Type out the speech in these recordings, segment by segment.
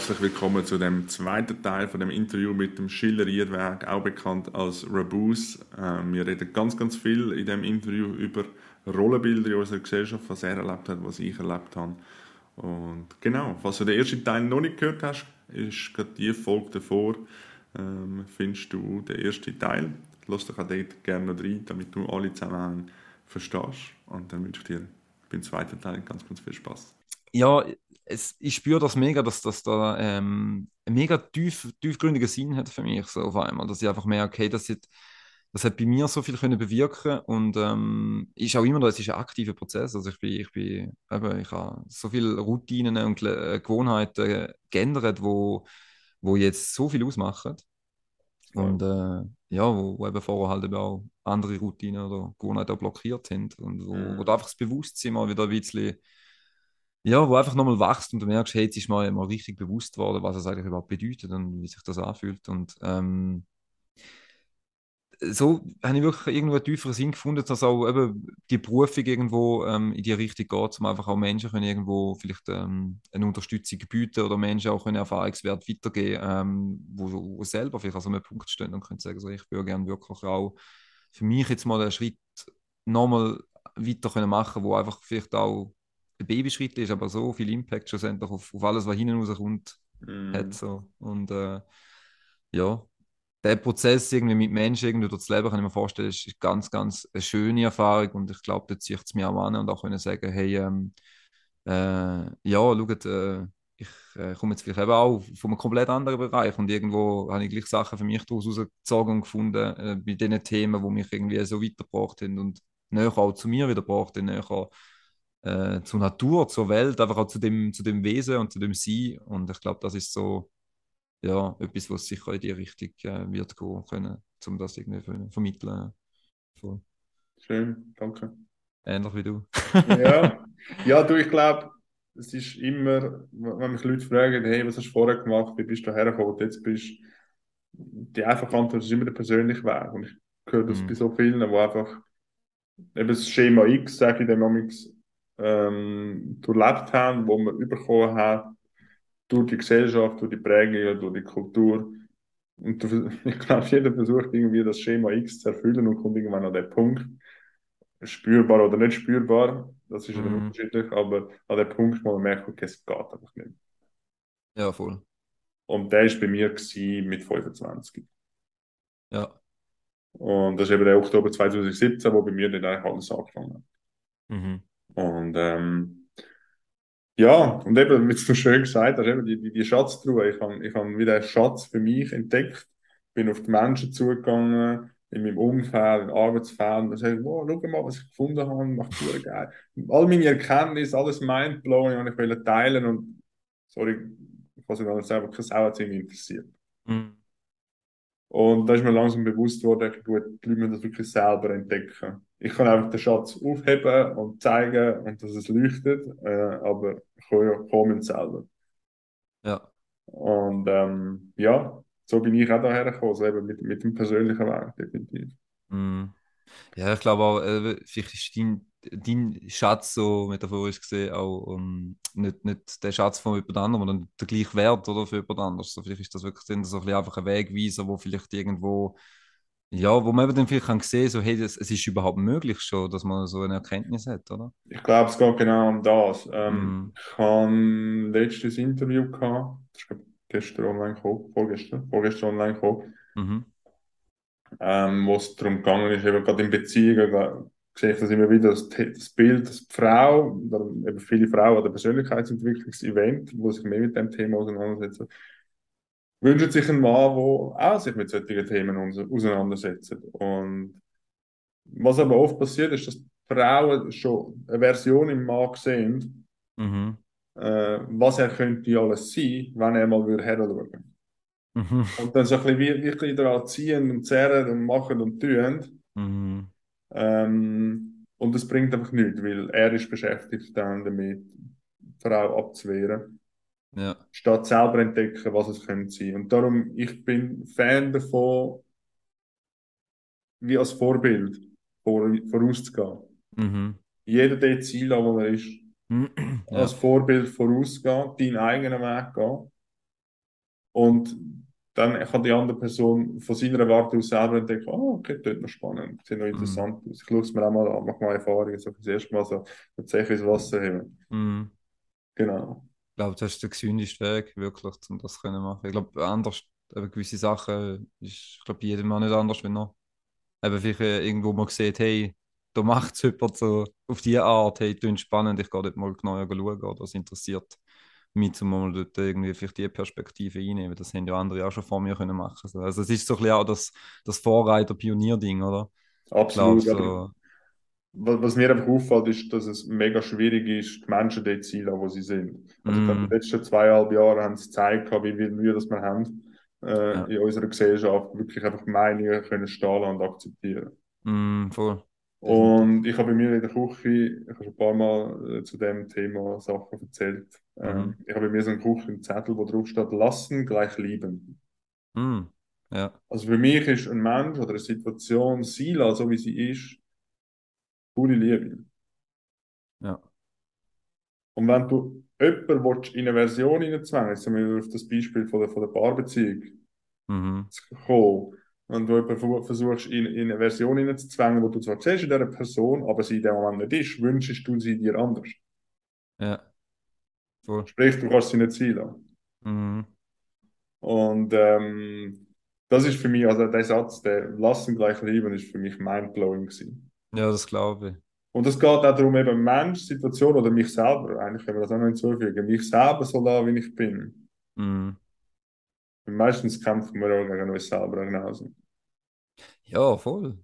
Herzlich willkommen zu dem zweiten Teil von dem Interview mit dem Schiller Riedweg, auch bekannt als Rabus. Ähm, wir reden ganz, ganz viel in dem Interview über Rollenbilder in unserer Gesellschaft, was er erlebt hat, was ich erlebt habe. Und genau, falls du den ersten Teil noch nicht gehört hast, ist gerade die Folge davor, ähm, findest du den ersten Teil. Lass dich auch dort gerne noch rein, damit du alle Zusammenhänge verstehst. Und dann wünsche ich dir beim zweiten Teil ganz, ganz viel Spaß. Ja, es, ich spüre das mega, dass das da ähm, einen mega tief, tiefgründigen Sinn hat für mich so auf einmal, dass ich einfach merke, okay, das, hat, das hat bei mir so viel können bewirken und ähm, ist auch immer, das ist ein aktiver Prozess, also ich bin, ich bin, eben, ich habe so viele Routinen und äh, Gewohnheiten geändert, wo, wo jetzt so viel ausmachen. Und äh, ja, wo, wo, eben vorher halt eben auch andere Routinen oder Gewohnheiten auch blockiert sind und wo, mhm. wo da einfach das Bewusstsein mal wieder ein bisschen ja, wo einfach nochmal wachst und du merkst, hey, jetzt ist mal, mal richtig bewusst worden, was es eigentlich überhaupt bedeutet und wie sich das anfühlt. Und ähm, so habe ich wirklich irgendwo einen tieferen Sinn gefunden, dass auch eben die Berufung irgendwo ähm, in die Richtung geht, um einfach auch Menschen können irgendwo vielleicht ähm, eine Unterstützung bieten oder Menschen auch einen Erfahrungswert weitergeben, ähm, wo, wo selber vielleicht an so einem Punkt stehen und können sagen, so, ich würde gerne wirklich auch für mich jetzt mal einen Schritt nochmal weiter können machen, wo einfach vielleicht auch Babyschritt ist, aber so viel Impact schlussendlich auf, auf alles, was hinten rauskommt, mm. hat. So. Und äh, ja, der Prozess irgendwie mit Menschen irgendwie durch das Leben, kann ich mir vorstellen, ist, ist ganz, ganz eine schöne Erfahrung und ich glaube, da zieht es mir auch an und auch können sagen, hey, ähm, äh, ja, schaut, äh, ich äh, komme jetzt vielleicht eben auch von einem komplett anderen Bereich und irgendwo habe ich gleich Sachen für mich daraus rausgezogen und gefunden, äh, bei diesen Themen, die mich irgendwie so weitergebracht haben und näher auch zu mir wieder gebracht haben, näher äh, zur Natur, zur Welt, einfach auch zu dem, zu dem Wesen und zu dem Sein. Und ich glaube, das ist so ja, etwas, was sicher in die Richtung äh, wird gehen können, um das irgendwie zu vermitteln. Voll. Schön, danke. Ähnlich wie du. ja. ja, du, ich glaube, es ist immer, wenn mich Leute fragen, hey, was hast du vorher gemacht, wie bist du hergekommen, jetzt bist die einfache Antwort ist immer der persönliche Weg. Und ich höre das mhm. bei so vielen, wo einfach eben das Schema X, sage ich dem ähm, durchlebt haben, wo man bekommen hat, durch die Gesellschaft, durch die Prägung, durch die Kultur. Und du, ich glaube, jeder versucht irgendwie das Schema X zu erfüllen und kommt irgendwann an den Punkt, spürbar oder nicht spürbar, das ist mhm. unterschiedlich, aber an dem Punkt, wo man merkt, okay, es geht einfach nicht. Ja, voll. Und der war bei mir mit 25. Ja. Und das ist eben der Oktober 2017, wo bei mir dann eigentlich alles angefangen hat. Mhm. Und ähm, ja, und eben, wie du schön gesagt hast, eben die, die, die Schatztruhe, ich habe ich hab wieder einen Schatz für mich entdeckt, bin auf die Menschen zugegangen, in meinem Umfeld, in Arbeitsfeld, und sage, wow, schau mal, was ich gefunden habe, macht super geil. All meine Erkenntnisse, alles mindblowing, und ich will teilen und, sorry, ich weiß nicht, selber keine Sau hat interessiert. Mhm. Und da ist mir langsam bewusst worden, gut, die Leute müssen das wirklich selber entdecken. Ich kann einfach den Schatz aufheben und zeigen, und dass es leuchtet, äh, aber ich komme selber. Ja. Und ähm, ja, so bin ich auch daher gekommen, also eben mit, mit dem persönlichen Weg, definitiv. Mm. Ja, ich glaube auch, äh, vielleicht ist dein, dein Schatz so metaphorisch gesehen auch um, ähm, nicht, nicht der Schatz von jemand anderem, sondern der gleiche Wert oder, für jemand anderes. So, vielleicht ist das wirklich so ein bisschen einfach ein Wegweiser, wo vielleicht irgendwo, ja, wo man eben dann vielleicht kann sehen so, hey, das, es ist überhaupt möglich schon, dass man so eine Erkenntnis hat, oder? Ich glaube, es geht genau um das. Ähm, mm. Ich habe letztes Interview gehabt, das ist gestern online gekommen, vorgestern, vorgestern online gekommen. Mhm ähm, wo es darum gegangen ist, eben gerade in Beziehungen, sehe ich das immer wieder, das, das Bild, dass die Frau, oder eben viele Frauen an der Persönlichkeitsentwicklungsevent, wo sich mehr mit dem Thema auseinandersetzen, wünschen sich einen Mann, der auch sich mit solchen Themen auseinandersetzt. Und was aber oft passiert, ist, dass Frauen schon eine Version im Mann sehen, mhm. äh, was er könnte alles sein, wenn er mal herschauen würde. Mhm. Und dann so ein bisschen wirklich daran ziehen und zerren und machen und tun. Mhm. Ähm, und das bringt einfach nichts, weil er ist beschäftigt dann damit, die Frau abzuwehren. Ja. Statt selber entdecken, was es könnte sein. Und darum, ich bin Fan davon, wie als Vorbild vor, vorauszugehen. Mhm. Jeder der Ziel, wo er ist, ja. als Vorbild vorauszugehen, deinen eigenen Weg gehen Und dann kann die andere Person von seiner Warte aus selber denken, oh, okay, das ist noch spannend, sieht noch mhm. interessant mm. aus. Ich schaue es mir auch mal an, mache mal Erfahrungen, so das erste Mal so tatsächlich ins Wasser heben. Mm. Genau. Ich glaube, das ist der gesündeste Weg, wirklich, um das zu machen. Ich glaube, anders, eben gewisse Sachen ist, ich glaube, jedem Mal nicht anders, wenn er eben vielleicht irgendwo mal sieht, hey, da macht es jemand so auf diese Art, hey, das ist spannend, ich gehe dort mal genauer schauen oder das interessiert mich, um mal dort irgendwie vielleicht die Perspektive einnehmen. Das haben ja andere auch schon vor mir können machen. Also es ist so ein bisschen auch das, das Vorreiter-Pionier-Ding, oder? Absolut. Glaub, so. was, mir einfach auffällt, ist, dass es mega schwierig ist, die Menschen dort zu sein, wo sie sind. Also mm. in den letzten zweieinhalb Jahren haben sie gezeigt, wie viel Mühe das wir haben, äh, ja. in unserer Gesellschaft wirklich einfach Meinungen können stehen und akzeptieren. Mm, voll. Und ich habe bei mir in der Küche, ich habe schon ein paar Mal äh, zu dem Thema Sachen erzählt. Ähm, mhm. ich habe bei mir so einen Küchenzettel, wo drauf steht, lassen gleich lieben. Mhm. Ja. Also für mich ist ein Mensch oder eine Situation, sie so wie sie ist, pure Liebe. Ja. Und wenn du jemanden in eine Version hineinzwängen, jetzt wir auf das Beispiel von der, von der Paarbeziehung mhm. zu kommen, wenn du versuchst, in, in eine Version hineinzuzwängen, wo du zwar siehst in dieser Person, aber sie in dem Moment nicht ist, wünschst du sie dir anders. Ja. Voll. Sprich, du kannst sie nicht lassen. Mhm. Und ähm, das ist für mich, also der Satz, der Lassen gleich lieben, ist für mich mindblowing gewesen. Ja, das glaube ich. Und es geht auch darum, eben Mensch, Situation oder mich selber, eigentlich können wir das auch noch hinzufügen, mich selber so lassen, wie ich bin. Mhm. Meistens kämpfen wir auch gegen uns selber genauso. Ja, voll.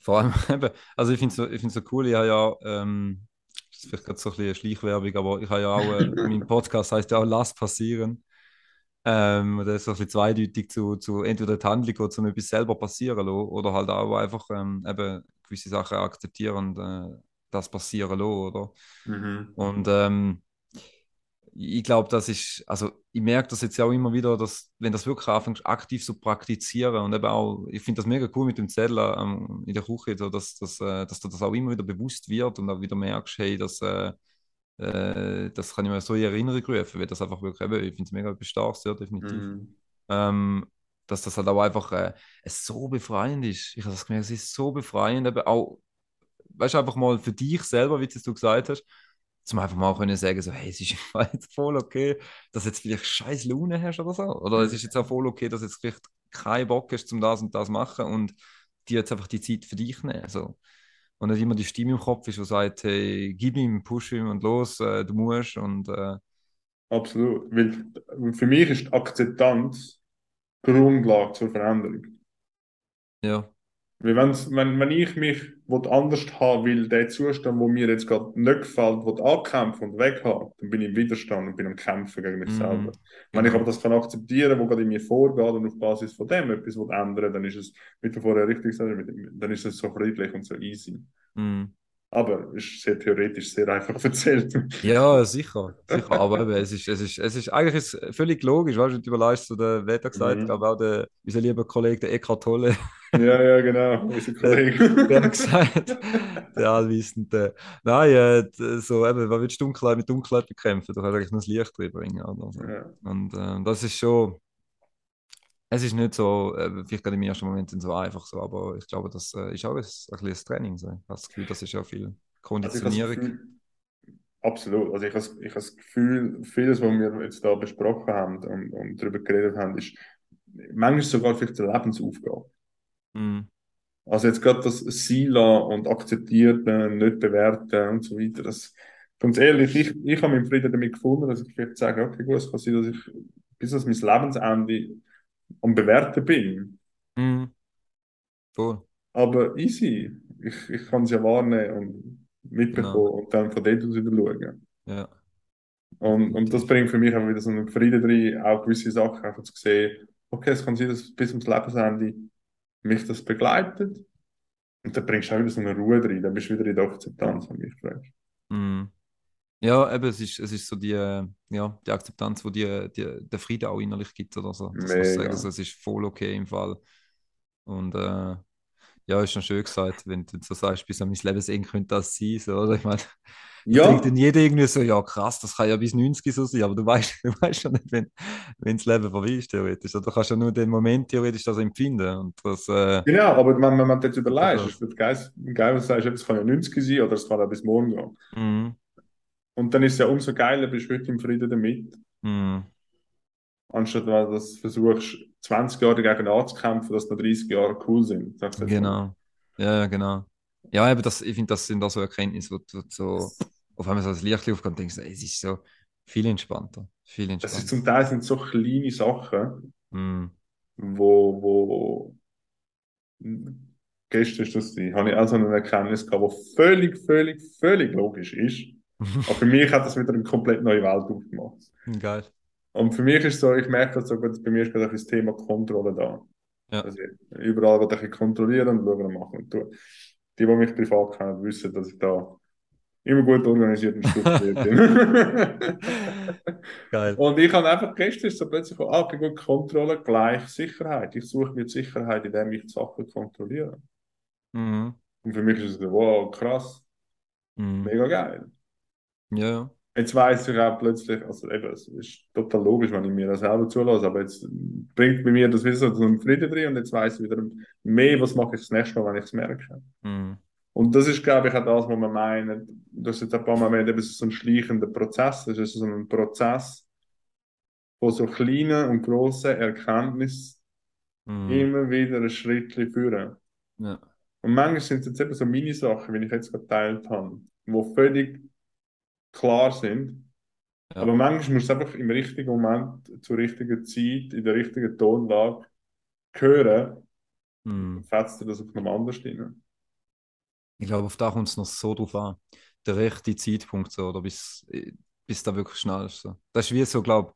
Vor allem eben, also ich finde es so, ich so cool, ich habe ja, ähm, das ist vielleicht gerade so ein bisschen Schleichwerbung, aber ich habe ja auch, äh, mein Podcast heißt ja auch Lass passieren. Ähm, das ist so ein bisschen zweideutig zu, zu entweder die Handlung oder zu etwas selber passieren lassen, oder halt auch einfach ähm, eben gewisse Sachen akzeptieren und äh, das passieren lassen, oder? Mhm. Und ähm, ich glaube, das ist, also ich merke das jetzt ja auch immer wieder, dass wenn das wirklich anfängst, aktiv zu praktizieren und eben auch, ich finde das mega cool mit dem Zettel ähm, in der Küche, so, dass, dass, äh, dass dir das auch immer wieder bewusst wird und auch wieder merkst, hey, das, äh, äh, das kann ich mir so in Erinnerung rufen, weil das einfach wirklich, eben, ich finde es mega stark, sehr definitiv. Mhm. Ähm, dass das halt auch einfach äh, so befreiend ist. Ich habe das gemerkt, es ist so befreiend, eben auch, weißt du, einfach mal für dich selber, wie du gesagt hast, zum einfach mal können sagen, so, hey, es ist jetzt voll okay, dass jetzt vielleicht scheiß Laune hast oder so. Oder es ist jetzt auch voll okay, dass jetzt vielleicht kein Bock hast, zum das und das machen und dir jetzt einfach die Zeit für dich nehmen. So. Und nicht immer die Stimme im Kopf ist, die sagt, hey, gib ihm, push ihm und los, äh, du musst. Und, äh, Absolut. Weil für mich ist Akzeptanz Grundlage zur Veränderung. Ja. Weil wenn, wenn ich mich anders haben will, der Zustand, wo mir jetzt gerade nicht gefällt, will ankämpfen und weghaben, dann bin ich im Widerstand und bin am Kämpfen gegen mich mm. selber. Wenn ich aber das kann akzeptieren, was gerade in mir vorgeht und auf Basis von dem etwas ändern dann ist es, wie du vorher richtig gesagt hast, dann ist es so friedlich und so easy. Mm. Aber es ist sehr theoretisch sehr einfach erzählt. Ja, sicher. sicher. Aber eben, es, ist, es, ist, es ist eigentlich ist völlig logisch, weißt du, du überlegst, so der Wetter gesagt, mhm. aber auch der, unser lieber Kollege, der Eckhart Tolle. Ja, ja, genau, unser Kollege. der hat gesagt, der Allwissende. Nein, äh, so eben, was willst du Dunkelheit mit Dunkelheit bekämpfen? Du kannst eigentlich nur das Licht drüber bringen. Also. Ja. Und äh, das ist schon, es ist nicht so, äh, vielleicht gerade im ersten Moment so einfach so, aber ich glaube, das äh, ist auch ein, ein, ein Training. So. Ich habe das Gefühl, das ist ja viel Konditionierung. Also absolut. Also ich habe, ich habe das Gefühl, vieles, was wir jetzt da besprochen haben und, und darüber geredet haben, ist manchmal sogar vielleicht eine Lebensaufgabe. Mhm. Also jetzt gerade das Sila und akzeptieren, nicht bewerten und so weiter, das ganz ehrlich, ich, ich habe meinen Frieden damit gefunden, dass ich vielleicht sage, okay, gut, es kann sein, dass ich bis an mein Lebensende am Bewerten bin. Mhm. Cool. Aber easy. Ich, ich kann es ja wahrnehmen und mitbekommen genau. und dann von dort aus wieder schauen. Ja. Und, und das bringt für mich auch wieder so einen Frieden rein, auch gewisse Sachen einfach zu sehen, okay, es kann sein, dass bis zum Lebensende mich das begleitet. Und dann bringst du auch wieder so eine Ruhe rein, dann bist du wieder in der Akzeptanz, wenn mich fragst. Mm. Ja, eben, es ist, es ist so die, ja, die Akzeptanz, wo die, die, der Frieden auch innerlich gibt oder so. Das muss sagen, also, es ist voll okay im Fall. Und äh, ja, ist schon schön gesagt, wenn du so sagst, bis an mein Lebensende könnte das sein, so, oder? Ich meine, ja. denkt dann jeder irgendwie so, ja krass, das kann ja bis 90 so sein, aber du weißt, du weißt schon nicht, wenn, wenn das Leben vorbei ist, theoretisch. Du kannst ja nur den Moment theoretisch das empfinden. Und das, äh, genau, aber wenn, wenn man jetzt überlegt, ist das geil, geil, was du sagst, es kann ja 90 sein oder es kann auch bis morgen gehen. Mhm. Und dann ist es ja umso geiler, bist du heute im Frieden damit. Mhm. Anstatt wenn du das versuchst, 20 Jahre dagegen anzukämpfen, dass noch 30 Jahre cool sind. Genau. Ja, genau. Ja, aber das, ich finde, das sind auch so Erkenntnisse, wo du so auf einmal so das Licht aufkommt und denkst, es ist so viel entspannter. Viel entspannter. Das ist zum Teil sind so kleine Sachen, mm. wo, wo gestern ist das, habe ich auch so eine Erkenntnis gehabt, die völlig, völlig, völlig logisch ist. Aber für mich hat das wieder eine komplett neue Welt aufgemacht. Geil. Und für mich ist so, ich merke das so, bei mir ist gerade das Thema Kontrolle da. Ja. Also überall was ich kontrollieren und schauen und machen und tun. Die, die mich privat kennen, wissen, dass ich da immer gut organisiert und strukturiert bin. Geil. Und ich habe einfach gestern so plötzlich ah, okay, gut, Kontrolle gleich Sicherheit. Ich suche mir Sicherheit, indem ich die Sachen kontrolliere. Mhm. Und für mich ist es so, wow, krass. Mhm. Mega geil. Ja. Jetzt weiß ich auch plötzlich, also eben, es ist total logisch, wenn ich mir das selber zulasse, aber jetzt bringt bei mir das so einen Frieden drin und jetzt weiß ich wieder mehr, was mache ich das nächste Mal, wenn ich es merke. Mhm. Und das ist, glaube ich, auch das, was man meint. Das ist jetzt ein paar Mal erwähnt, ist so ein schleichender Prozess. Es ist so ein Prozess von so kleinen und grossen Erkenntnissen mhm. immer wieder ein Schritt führen. Ja. Und manchmal sind es jetzt eben so Mini-Sachen, wie ich jetzt geteilt habe, die völlig klar sind. Ja. Aber manchmal muss es einfach im richtigen Moment, zur richtigen Zeit, in der richtigen Tonlage hören, mhm. fetzt dir das auf einem anderen Stimme. Ich glaube, auf da kommt es noch so drauf an. Der rechte Zeitpunkt, so, oder bis, bis da wirklich schnell ist. So. Das ist wie so, glaube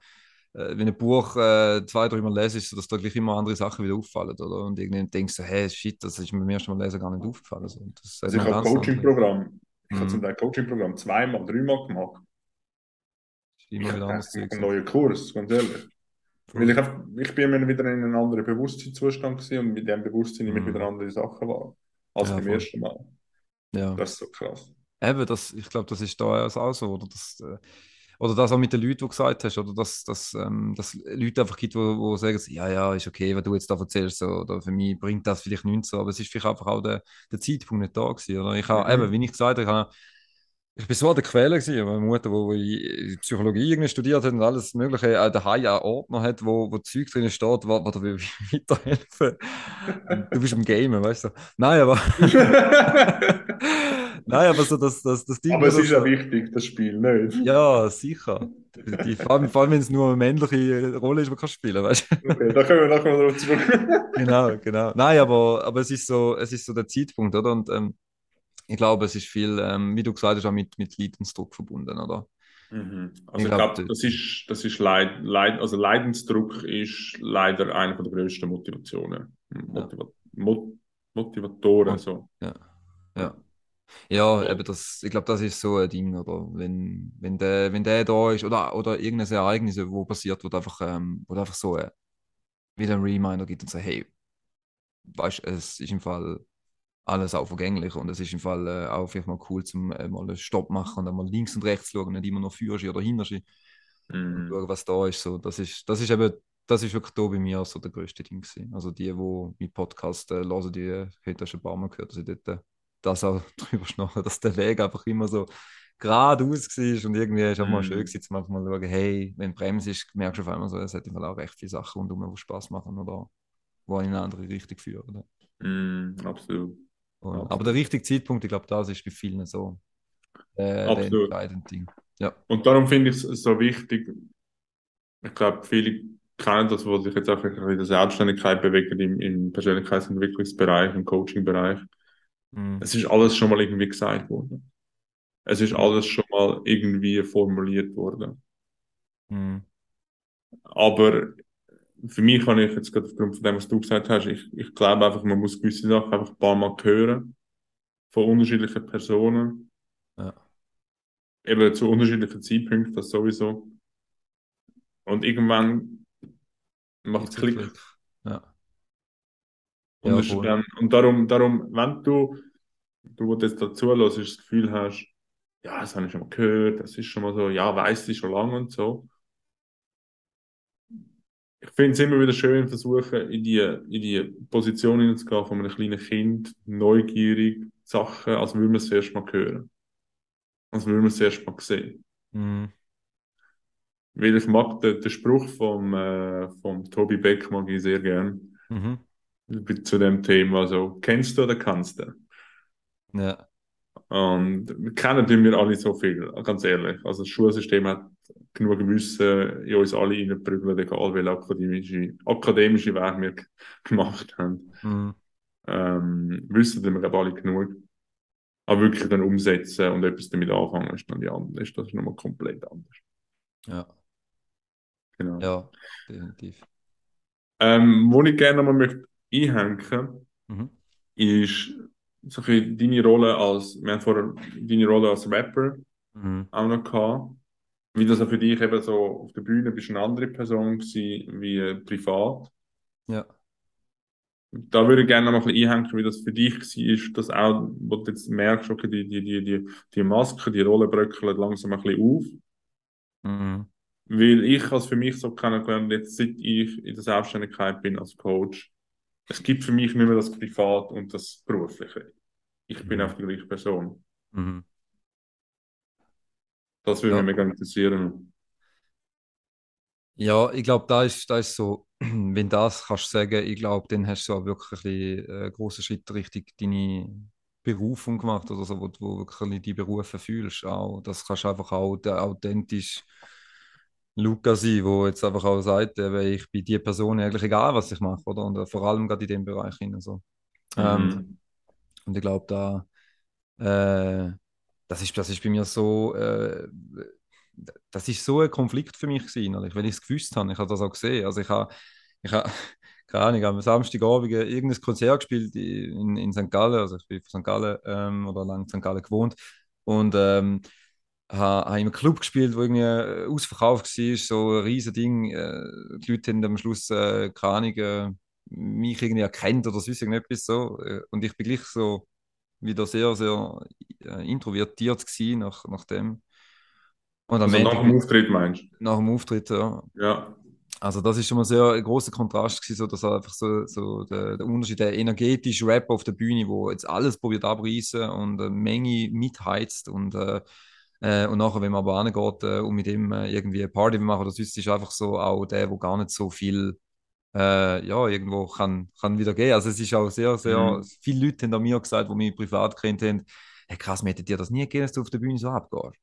äh, wenn ein Buch äh, zwei, drei Mal lesest, dass da gleich immer andere Sachen wieder auffallen, oder? Und irgendwie denkst du, hey, shit, das ist mir beim ersten Mal lesen gar nicht aufgefallen. So. Das also ich habe ein Coaching-Programm. Ich mhm. habe zum Teil Coaching-Programm zweimal, dreimal gemacht. Immer wieder anders Zeug. Ein neuer Kurs, ganz ehrlich. Weil ich, hab, ich bin immer wieder in einem anderen Bewusstseinszustand gewesen und mit dem Bewusstsein nehme ich mhm. wieder andere Sachen wahr. Als ja, beim voll. ersten Mal. Ja. Das ist so krass. Eben, das, ich glaube, das ist da auch so. Oder das, äh, oder das auch mit den Leuten, die du gesagt hast, oder dass, dass, ähm, dass Leute einfach gibt, die sagen, ja, ja, ist okay, was du jetzt da erzählst, oder für mich bringt das vielleicht nichts, so, aber es ist vielleicht einfach auch der, der Zeitpunkt nicht da gewesen, oder? Ich habe, mhm. eben, wie ich gesagt habe, ich habe ich bin so an der Quelle gewesen. Meine Mutter, die Psychologie irgendwie studiert hat und alles Mögliche, auch daheim einen Ordner hat, wo, wo Zeug drin steht, wo, wo dir weiterhelfen Du bist im Game, weißt du. Nein, aber. Nein, aber so das, das, das Ding. Aber es ist ja so... wichtig, das Spiel, nicht? Ja, sicher. Die, vor allem, allem wenn es nur eine männliche Rolle ist, die man kann spielen, weißt du. Okay, da können wir nachher noch zurück. genau, genau. Nein, aber, aber es ist so, es ist so der Zeitpunkt, oder? Und ähm, ich glaube, es ist viel, ähm, wie du gesagt hast, auch mit, mit Leidensdruck verbunden, oder? Mhm. Also ich, glaube, das ist, das ist Leid, Leid, also Leidensdruck ist leider eine der größten Motivationen. Motiva ja. Mot Motivatoren. Mot so. Ja. ja. Ja. Eben das, ich glaube, das ist so ein Ding, oder? Wenn, wenn, der, wenn der da ist, oder, oder irgendein Ereignis, wo passiert, wo einfach, ähm, wo einfach so äh, wieder ein Reminder gibt und sagt, hey, weißt es ist im Fall alles auch vergänglich und es ist im Fall äh, auch vielleicht mal cool, zum äh, mal einen Stopp machen und dann mal links und rechts schauen, nicht immer noch führst oder hinter mhm. schauen, was da ist. So, das ist, das ist eben, das ist wirklich da bei mir so der größte Ding gewesen. Also die, die mit Podcast äh, hören, die äh, hätten schon ein paar Mal gehört, dass ich dort das auch drüber schnachen, dass der Weg einfach immer so geradeaus war und irgendwie ist auch mal schön mhm. gewesen, zu manchmal schauen, hey, wenn Bremse ist, merkst du auf einmal so, es hat im Fall auch recht viele Sachen rundum, die Spaß machen oder wo in eine andere Richtung führen. Mm, absolut. Und, aber der richtige Zeitpunkt, ich glaube, das ist bei vielen so äh, Absolut. Ding. Ja. Und darum finde ich es so wichtig, ich glaube, viele kennen das, was sich jetzt auch in der Selbstständigkeit bewegt im, im Persönlichkeitsentwicklungsbereich, im Coachingbereich. Mhm. Es ist alles schon mal irgendwie gesagt worden. Es ist alles schon mal irgendwie formuliert worden. Mhm. Aber für mich kann ich jetzt gerade aufgrund von dem, was du gesagt hast, ich, ich glaube einfach, man muss gewisse Sachen einfach ein paar Mal hören von unterschiedlichen Personen. Ja. Eben zu unterschiedlichen Zeitpunkten, das sowieso. Und irgendwann macht es Klick. Ja. Und, ja, ist, ähm, und darum, darum, wenn du, du jetzt dazu lässt, das Gefühl hast, ja, das habe ich schon mal gehört, das ist schon mal so, ja, weiß ich schon lange und so. Ich finde es immer wieder schön, versuchen, in die, in die Position hineinzugehen von einem kleinen Kind, neugierig, Sachen, als würde man es erst mal hören. Als würde man es erst mal sehen. Mhm. Weil ich mag den, den Spruch vom, äh, vom Tobi Beck mag ich sehr gern. Mhm. Zu dem Thema, so, kennst du oder kannst du? Ja. Und kennen wir alle so viel, ganz ehrlich. Also das Schulsystem hat genug Wissen in uns alle reingeprügelt, egal welche akademische, akademische Weg wir gemacht haben. Mhm. Ähm, wissen wir aber alle genug. Aber wirklich dann umsetzen und etwas damit anfangen, ist dann die andere, ist das nochmal komplett anders. Ja. Genau. Ja, definitiv. Ähm, wo ich gerne nochmal möchte einhängen, mhm. ist so ein deine Rolle als, wir haben vorher deine Rolle als Rapper mhm. auch noch gehabt. Wie das auch für dich eben so auf der Bühne bist eine andere Person gewesen, wie privat. Ja. Da würde ich gerne noch mal ein bisschen einhängen, wie das für dich war, dass auch, wo du jetzt merkst, okay, die, die, die, die, die Maske, die Rolle bröckeln langsam ein bisschen auf. Mhm. Weil ich als für mich so kennengelernt, jetzt seit ich in der Selbstständigkeit bin als Coach, es gibt für mich nicht mehr das Privat und das Berufliche. Ich bin mhm. auch die gleiche Person. Mhm. Das würde ja. mich mega interessieren. Ja, ich glaube, da ist, da ist so, wenn das kannst du sagen, ich glaube, dann hast du auch wirklich einen äh, großen Schritt Richtung deine Berufung gemacht oder so, wo du wirklich die Berufe fühlst. Auch, das kannst du einfach auch authentisch Luca sein, wo jetzt einfach auch sagt, ich bin die Person eigentlich egal, was ich mache, oder? Und äh, vor allem gerade in dem Bereich hin. So. Mhm. Ähm, und ich glaube, da äh, das, ist, das ist bei mir so, äh, das ist so ein Konflikt für mich gewesen, weil ich es gewusst habe. Ich habe das auch gesehen. Also ich habe, ich habe keine Ahnung, am Samstagabend irgendein Konzert gespielt in, in St. Gallen, also ich bin von St. Gallen ähm, oder lange in St. Gallen gewohnt und ähm, habe in einem Club gespielt, wo irgendwie äh, ausverkauft war, so ein riesen Ding. Äh, die Leute haben am Schluss, äh, keine Ahnung, äh, mich irgendwie erkannt oder sonst irgendetwas so. Äh, und ich bin gleich so wieder sehr, sehr äh, introvertiert gewesen nach, nach dem. Und also nach dem Auftritt meinst du? Nach dem Auftritt, ja. Ja. Also das ist schon mal sehr ein großer Kontrast gewesen, so dass einfach so, so der, der Unterschied, der energetische Rap auf der Bühne, wo jetzt alles probiert abreißen und eine Menge mitheizt und äh, äh, und nachher, wenn man aber angeht äh, und mit ihm äh, irgendwie eine Party machen oder sonst, ist einfach so auch der, wo gar nicht so viel äh, ja, irgendwo kann, kann wieder gehen. Also es ist auch sehr, sehr, mhm. viele Leute haben mir gesagt, die mich privat kennt haben, hey krass, mir hätte dir das nie gegeben, dass du auf der Bühne so abgehst.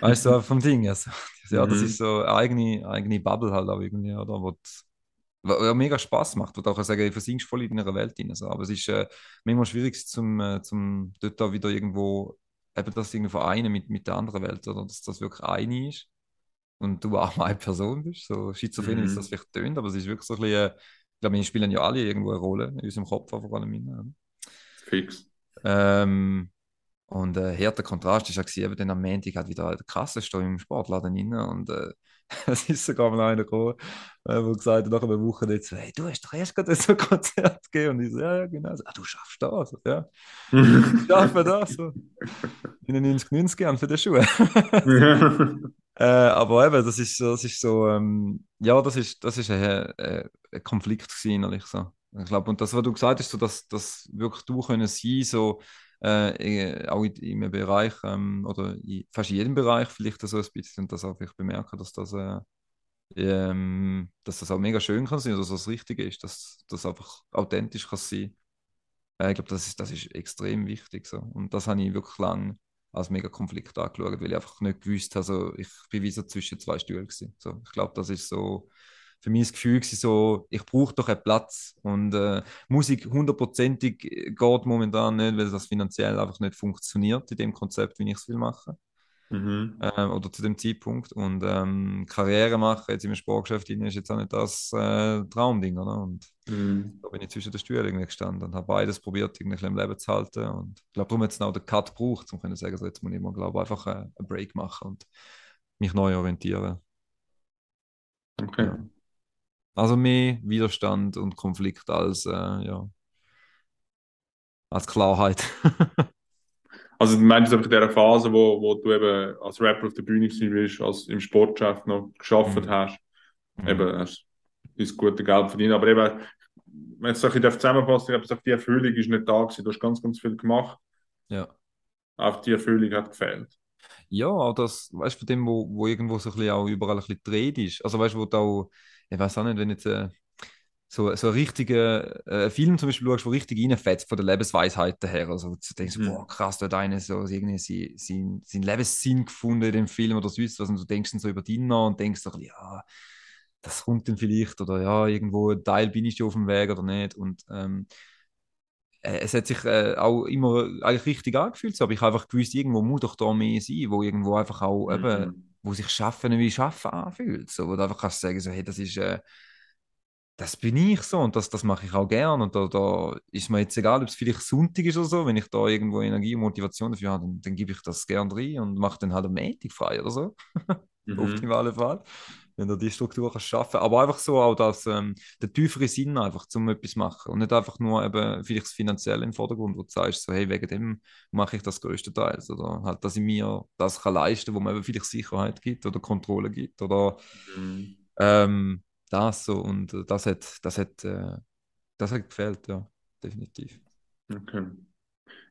Weißt du, vom Ding. Also, ja, das mhm. ist so eine eigene, eigene Bubble halt auch irgendwie, oder? Wo was mega Spaß macht, wo du auch sagen, du versinkst voll in einer Welt rein. So. Aber es ist äh, manchmal schwierig, zum, äh, zum dort auch wieder irgendwo eben das irgendwie vereinen mit, mit der anderen Welt, oder dass das wirklich eine ist und du auch eine Person bist. So schizophren, mhm. ist das vielleicht tönt, aber es ist wirklich so ein bisschen, ich glaube, wir spielen ja alle irgendwo eine Rolle in unserem Kopf, vor allem in. Fix. Ähm, und äh, härter Kontrast ist ja gewesen, eben dann am Montag halt wieder der Kasse im Sportladen rein und äh, es ist sogar mal einer gekommen, äh, der gesagt hat, nach einer Woche jetzt, hey, du hast doch erst gerade so ein Konzert gegeben. Und ich so, ja, genau. So, ah, du schaffst das, ja. ich schaffe das. So. In den 90, 90 Jahren für die Schuhe. äh, aber eben, das ist, das ist so, ähm, ja, das ist, das ist ein, ein, ein Konflikt gewesen, ehrlich so. Ich glaube, und das, was du gesagt hast, so, dass, dass wirklich du können sein, so, äh, auch in, im Bereich ähm, oder in fast jedem Bereich vielleicht so ein bisschen und das auch ich bemerke, dass das, äh, ähm, dass das auch mega schön kann sein, dass das Richtige ist, dass das einfach authentisch kann sein. Äh, ich glaube, das ist, das ist extrem wichtig so. und das habe ich wirklich lange als mega Konflikt angeschaut, weil ich einfach nicht gewusst habe, also ich bin wie so zwischen zwei Stühlen. So, ich glaube, das ist so für mich das Gefühl so, ich brauche doch einen Platz. Und äh, Musik hundertprozentig geht momentan nicht, weil das finanziell einfach nicht funktioniert in dem Konzept, wie ich es will machen. Mhm. Äh, oder zu dem Zeitpunkt. Und ähm, Karriere machen jetzt im Sportgeschäft ist jetzt auch nicht das äh, Traumding. Oder? Und mhm. da bin ich zwischen den Stühlen irgendwie gestanden und habe beides probiert, irgendwie im Leben zu halten. Und ich glaube, darum hat es auch den Cut gebraucht, um zu sagen, so jetzt muss ich mal glaube einfach äh, einen Break machen und mich neu orientieren. Okay. Ja. Also mehr Widerstand und Konflikt als, äh, ja, als Klarheit. also du meinst einfach in dieser Phase, wo, wo du eben als Rapper auf der Bühne bist, als im Sportchef noch geschafft mhm. hast, mhm. eben hast das gute Geld verdient, aber eben, wenn es ein zusammenfassen ich glaube, die Erfüllung ist nicht da gewesen, du hast ganz, ganz viel gemacht. Ja. Auch die Erfüllung hat gefehlt. Ja, das, weißt du, von dem, wo, wo irgendwo so ein bisschen auch überall ein bisschen dreht ist. Also weißt du, wo du auch, ich weiß auch nicht, wenn jetzt äh, so, so ein richtiger äh, Film zum Beispiel schaust, wo richtig reinfetzt von der Lebensweisheit her. Also du denkst, mhm. boah, krass, da hat einer so irgendwie sein, sein, sein Lebenssinn gefunden in dem Film oder sonst was. Und du denkst dann so über dich nach und denkst so, ja, das kommt dann vielleicht oder ja, irgendwo ein Teil bin ich schon auf dem Weg oder nicht. Und ähm, äh, es hat sich äh, auch immer eigentlich richtig angefühlt, so, aber ich habe einfach gewusst, irgendwo muss doch da mehr sein, wo irgendwo einfach auch mhm. eben, wo sich Schaffen wie Schaffen anfühlt, so, wo du einfach kannst sagen, so, hey, das ist, äh, das bin ich so und das, das mache ich auch gern. Und da, da ist mir jetzt egal, ob es vielleicht Sonntag ist oder so, wenn ich da irgendwo Energie und Motivation dafür habe, dann, dann gebe ich das gern rein und mache dann halt am Montag frei oder so, mhm. optimalen Fall wenn du die Struktur kannst schaffen aber einfach so auch dass ähm, der tiefere Sinn einfach zum etwas machen und nicht einfach nur eben vielleicht das Finanzielle im Vordergrund, wo du sagst so hey wegen dem mache ich das größte Teils oder halt dass ich mir das kann leisten, wo man eben vielleicht Sicherheit gibt oder Kontrolle gibt oder mhm. ähm, das so und das hat das hat äh, das hat gefällt ja definitiv. Okay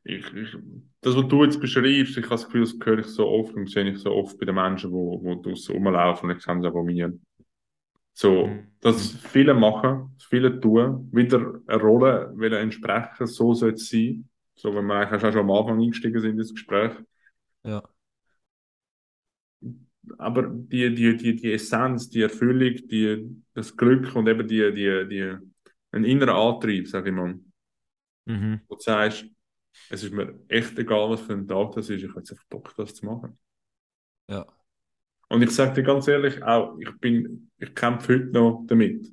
ich, ich, das, was du jetzt beschreibst, ich habe das Gefühl, das höre ich so oft und sehe ich so oft bei den Menschen, die wo, wo draussen rumlaufen und ich kann es abonnieren. So, mhm. dass viele machen, viele tun, wieder eine Rolle will entsprechen, so soll es sein. So, wenn wir eigentlich auch schon am Anfang eingestiegen sind in das Gespräch. Ja. Aber die, die, die, die Essenz, die Erfüllung, die, das Glück und eben die, die, die, ein innerer Antrieb, sag ich mal. Mhm. Wo du sagst, es ist mir echt egal, was für ein Tag das ist. Ich habe jetzt einfach Bock, das zu machen. Ja. Und ich sage dir ganz ehrlich, auch ich bin, ich kämpfe heute noch damit.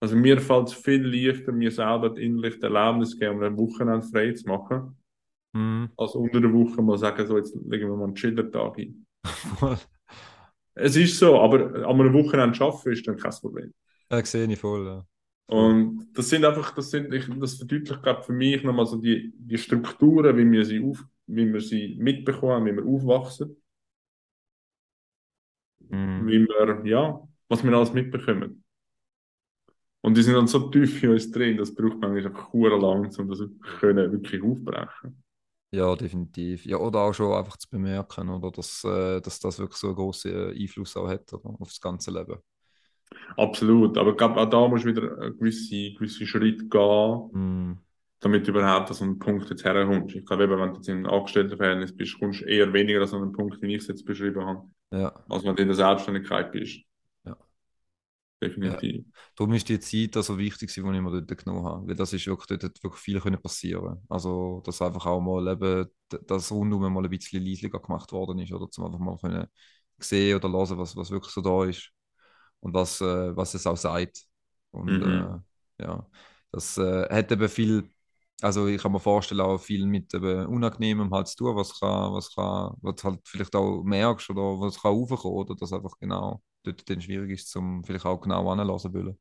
Also mir fällt es viel leichter, mir selber innerlich das Erlebnis zu geben, um ein Wochenende frei zu machen, mhm. als unter der Woche mal sagen, so jetzt legen wir mal einen Chiller-Tag hin. es ist so, aber an einem Wochenende arbeiten ist dann kein Problem. Ja, sehe ich voll, ja. Und das sind einfach, das sind, ich, das verdeutlicht gerade für mich nochmal so die, die Strukturen, wie wir sie auf, wie wir sie mitbekommen, wie wir aufwachsen. Mm. Wie wir, ja, was wir alles mitbekommen. Und die sind dann so tief in uns drin, das braucht man einfach lang, um das können wirklich aufbrechen. Ja, definitiv. Ja, oder auch schon einfach zu bemerken, oder, dass, äh, dass das wirklich so einen großen Einfluss auch hat oder, auf das ganze Leben. Absolut, aber ich glaube, auch da musst du wieder einen gewissen, gewissen Schritt gehen, mm. damit du überhaupt an so einen Punkt jetzt herkommst. Ich glaube, wenn du jetzt in einem Angestelltenverhältnis bist, kommst du eher weniger an so einen Punkt, den ich jetzt beschrieben habe, ja. als wenn du in der Selbstständigkeit bist. Ja. Definitiv. Ja. Darum ist die Zeit also wichtig, die ich mir dort genommen habe, weil das ist wirklich, dort wirklich viel können passieren Also, dass einfach auch mal eben das rundum mal ein bisschen leislicher gemacht worden ist, oder zum einfach mal können sehen oder hören, was, was wirklich so da ist und was, äh, was es auch sagt. Und mhm. äh, ja, das äh, hat eben viel, also ich kann mir vorstellen, auch viel mit eben Unangenehmem halt zu tun, was kann, was kann, was halt vielleicht auch merkst oder was kann raufkommen oder das einfach genau dort dann schwierig ist, zum vielleicht auch genau anlassen wollen.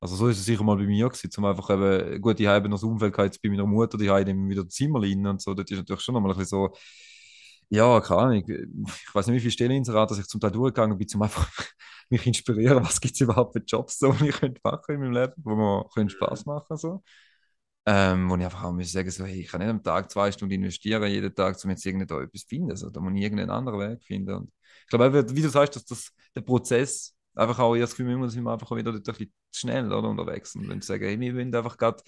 Also so ist es sicher mal bei mir gewesen, zum einfach eben, gut, ich habe noch das Umfeld jetzt bei meiner Mutter, die habe ich wieder Zimmer rein und so, das ist natürlich schon nochmal ein bisschen so, ja, keine Ahnung, ich weiß nicht, wie viele Stelleninserate dass ich zum Teil durchgegangen bin, zum einfach mich inspirieren, was gibt es überhaupt für Jobs, so, die ich könnte machen in meinem Leben, wo mir können Spaß machen so. Ähm, wo ich einfach auch muss sagen, so, hey, ich kann nicht am Tag zwei Stunden investieren, jeden Tag, um jetzt irgendetwas etwas zu finden. Also, da muss ich irgendeinen anderen Weg finden. Und ich glaube, wie du sagst, dass das, der Prozess einfach auch, ich das Gefühl, wir müssen einfach wieder ein bisschen schnell oder, unterwegs und wenn sagen, hey, wir wollen einfach gerade,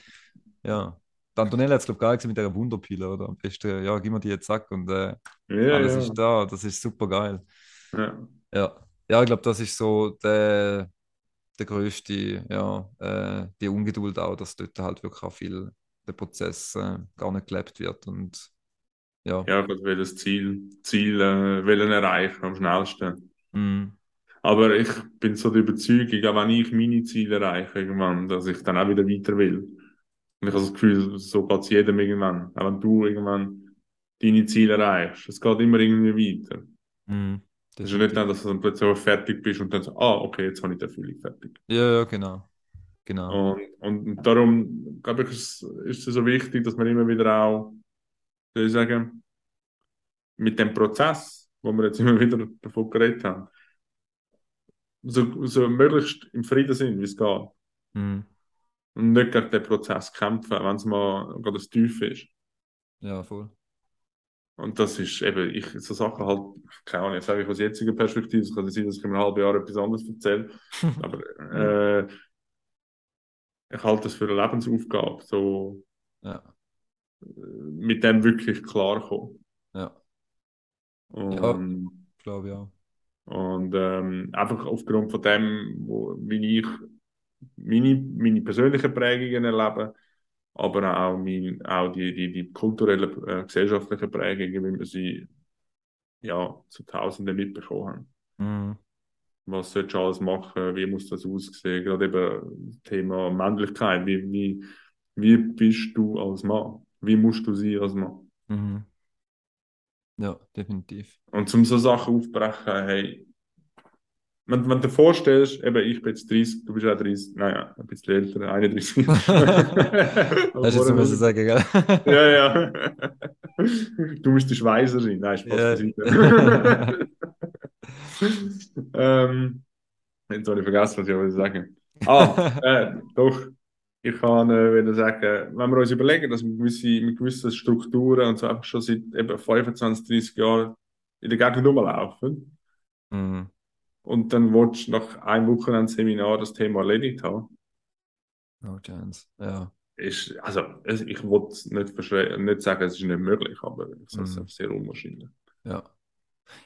ja, die Antonella hat es, glaube ich, gar nicht mit der Wunderpille, oder? Am besten, ja, gib mir die jetzt, zack, und äh, ja, alles ja. ist da, das ist super geil. Ja. Ja ja, ich glaube, das ist so der, der größte, ja, äh, die Ungeduld auch, dass dort halt wirklich auch viel der Prozess äh, gar nicht gelebt wird und ja. Ja, gut, will das Ziel, Ziel äh, wollen erreichen am schnellsten. Mm. Aber ich bin so der Überzeugung, auch wenn ich meine Ziele erreiche irgendwann, dass ich dann auch wieder weiter will. Und ich habe das Gefühl, so geht es jedem irgendwann. Auch wenn du irgendwann deine Ziele erreichst, es geht immer irgendwie weiter. Mm. Das ist ja nicht dann, dass du dann plötzlich fertig bist und dann so, ah, okay, jetzt habe ich die Erfüllung fertig. Ja, ja, genau. Genau. Und, und darum, glaube ich, ist, ist es so wichtig, dass man immer wieder auch, soll ich sagen, mit dem Prozess, wo wir jetzt immer wieder davon geredet haben, so, so möglichst im Frieden sind, wie es geht. Mhm. Und nicht gegen den Prozess kämpfen, wenn es mal gerade das Tief ist. Ja, voll. Und das ist eben, ich, so Sachen halt, keine Ahnung, sage ich aus jetziger Perspektive, es kann sein, dass ich in einem halben Jahr etwas anderes erzähle, aber äh, ich halte das für eine Lebensaufgabe, so ja. mit dem wirklich klarkommen. Ja. Und, ja, glaube ja. Und ähm, einfach aufgrund von dem, wo, wie ich meine, meine persönlichen Prägungen erlebe, aber auch, mein, auch die, die, die kulturellen, äh, gesellschaftlichen Prägungen, wie wir sie ja, zu Tausenden mitbekommen haben. Mhm. Was sollst du alles machen? Wie muss das aussehen? Gerade eben das Thema Männlichkeit. Wie, wie, wie bist du als Mann? Wie musst du sein als Mann? Mhm. Ja, definitiv. Und zum so Sachen aufbrechen, hey, wenn, wenn du dir vorstellst, eben, ich bin jetzt 30, du bist auch 30, naja, ein bisschen älter, 31. das ist jetzt müssen sagen, gell? ja, ja. Du müsstest weiser sein. Nein, Spaß ja. ähm, jetzt habe ich vergessen, was ich wollte sagen. Ah, äh, doch. Ich kann äh, sagen, wenn wir uns überlegen, dass wir gewisse, mit gewissen Strukturen und so einfach schon seit eben 25, 30 Jahren in der Gegend rumlaufen, mhm und dann willst du nach einem Wochenendseminar das Thema erledigt haben. No chance, ja. Ist, also, ich wollte nicht, nicht sagen, es ist nicht möglich, aber es ist mm. sehr unwahrscheinlich. Ja.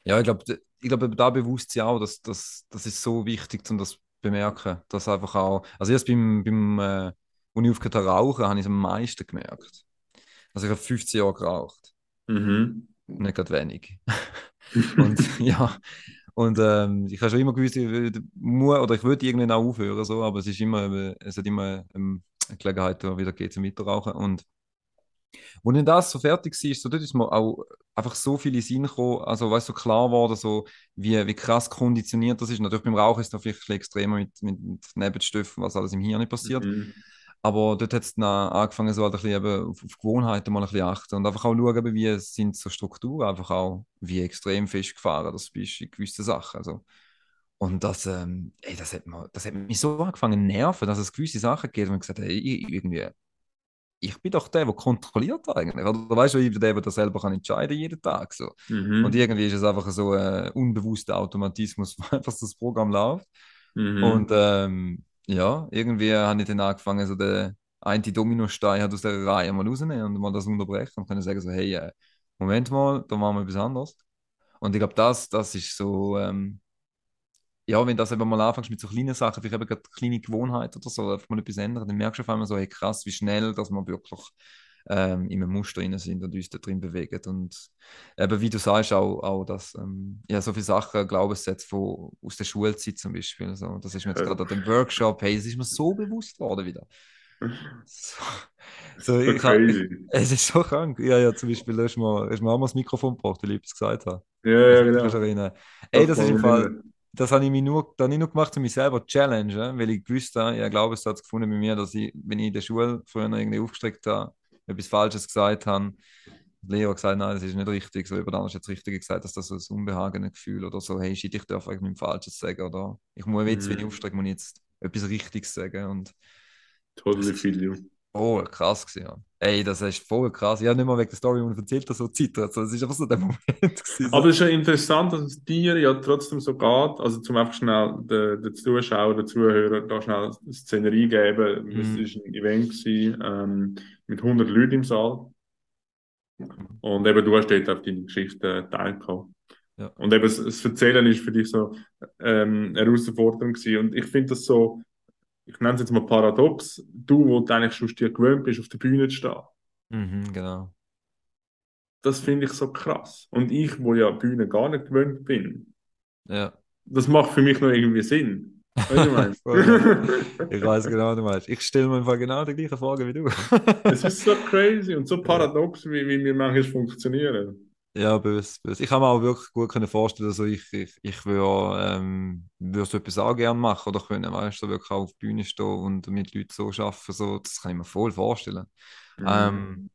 Ja, ich glaube, ich glaub, da bewusst ja auch, dass, dass das ist so wichtig, um das zu bemerken, dass einfach auch, also erst beim, beim äh, ich aufgehört rauchen, habe ich es am meisten gemerkt. Also ich habe 15 Jahre geraucht. Mhm. Nicht gerade wenig. und ja, und ähm, ich habe schon immer gewusst, ich muss, oder ich würde irgendwann auch aufhören, so, aber es ist immer, es hat immer ähm, eine Gelegenheit, wieder geht zum Weiterrauchen. Und als dann das so fertig war, so dort ist mir auch einfach so viele Sinn gekommen, also weißt so klar geworden, so, wie, wie krass konditioniert das ist. Natürlich beim Rauchen ist es noch vielleicht extremer mit, mit Nebenstoffen, was alles im Hirn passiert. Mhm. Aber dort hat es dann angefangen, so halt ein bisschen eben auf, auf Gewohnheiten mal ein bisschen achten und einfach auch schauen, wie sind so Strukturen einfach auch, wie extrem festgefahren das bist in gewissen Sachen. Also, und das, ähm, ey, das, hat mir, das hat mich so angefangen zu nerven, dass es gewisse Sachen gibt, wo ich gesagt habe, hey, irgendwie, ich bin doch der, der kontrolliert eigentlich. Oder weißt du, ich bin der, der das selber kann entscheiden jeden Tag. So. Mhm. Und irgendwie ist es einfach so ein unbewusster Automatismus, wo einfach das Programm läuft. Mhm. Und ähm, ja, irgendwie habe ich dann angefangen, so den einen Dominostein aus der Reihe mal rausnehmen und mal das unterbrechen und können sagen so, hey, äh, Moment mal, da machen wir etwas anderes. Und ich glaube, das, das ist so, ähm, ja, wenn das eben mal anfängst mit so kleinen Sachen, vielleicht eben gerade kleine Gewohnheiten oder so, einfach mal etwas ändern, dann merkst du auf einmal so, hey, krass, wie schnell, dass man wirklich ähm, in einem Muster drin sind und uns da drin bewegen. Und eben, wie du sagst, auch, auch dass, ähm, ja, so viele Sachen, Glaubenssätze von, aus der Schulzeit zum Beispiel. So. Das ist mir jetzt gerade an dem Workshop, hey, es ist mir so bewusst worden wieder. So, so ich kann, es ist so krank. Ja, ja, zum Beispiel, da hast du mir, hast mir auch mal das Mikrofon gebracht, wie ich es gesagt habe. Ja, ja, genau. Ey, das ist im Fall, das habe ich mir nur, dann nicht nur gemacht, um mich selber zu challengen, weil ich gewusst habe, ich habe Glaubenssatz gefunden bei mir, dass ich, wenn ich in der Schule früher irgendwie aufgestreckt habe, etwas Falsches gesagt habe. Leo hat gesagt, nein, das ist nicht richtig. So, jemand anderes hat das Richtige gesagt, dass das so ein unbehagenes Gefühl oder so, hey, shit, ich darf eigentlich nichts Falsches sagen. Oder ich muss jetzt, mhm. wenn ich aufstrecke, muss ich jetzt etwas Richtiges sagen. Und totally feel you. Oh, krass gewesen, ja. Ey, das ist voll krass. Ich habe nicht mal wegen der Story, die erzählt habe, so Zeit. Also, das ist einfach so der Moment. Gewesen, Aber es ist ja interessant, dass es dir ja trotzdem so geht. Also, zum einfach schnell den, den Zuschauer, den Zuhörer da schnell eine Szenerie geben. Es mm. war ein Event gewesen, ähm, mit 100 Leuten im Saal. Und eben, du hast dort auch deine Geschichte teilgehabt. Ja. Und eben, das, das Erzählen ist für dich so ähm, eine Herausforderung gewesen. Und ich finde das so, ich nenne es jetzt mal paradox, du, wo du eigentlich schon dir gewöhnt bist, auf der Bühne zu stehen. Mhm, genau. Das finde ich so krass. Und ich, wo ja Bühne gar nicht gewöhnt bin, ja. das macht für mich noch irgendwie Sinn. Weißt du, ich weiß genau, was du meinst. Ich stelle mir einfach genau die gleiche Frage wie du. es ist so crazy und so paradox, wie, wie wir manchmal funktionieren. Ja, böse, böse. Ich kann mir auch wirklich gut können vorstellen, also ich, ich, ich würde ähm, würd so etwas auch gerne machen oder können, weißt du, wirklich auch auf der Bühne stehen und mit Leuten so arbeiten, so, das kann ich mir voll vorstellen. Mhm. Ähm,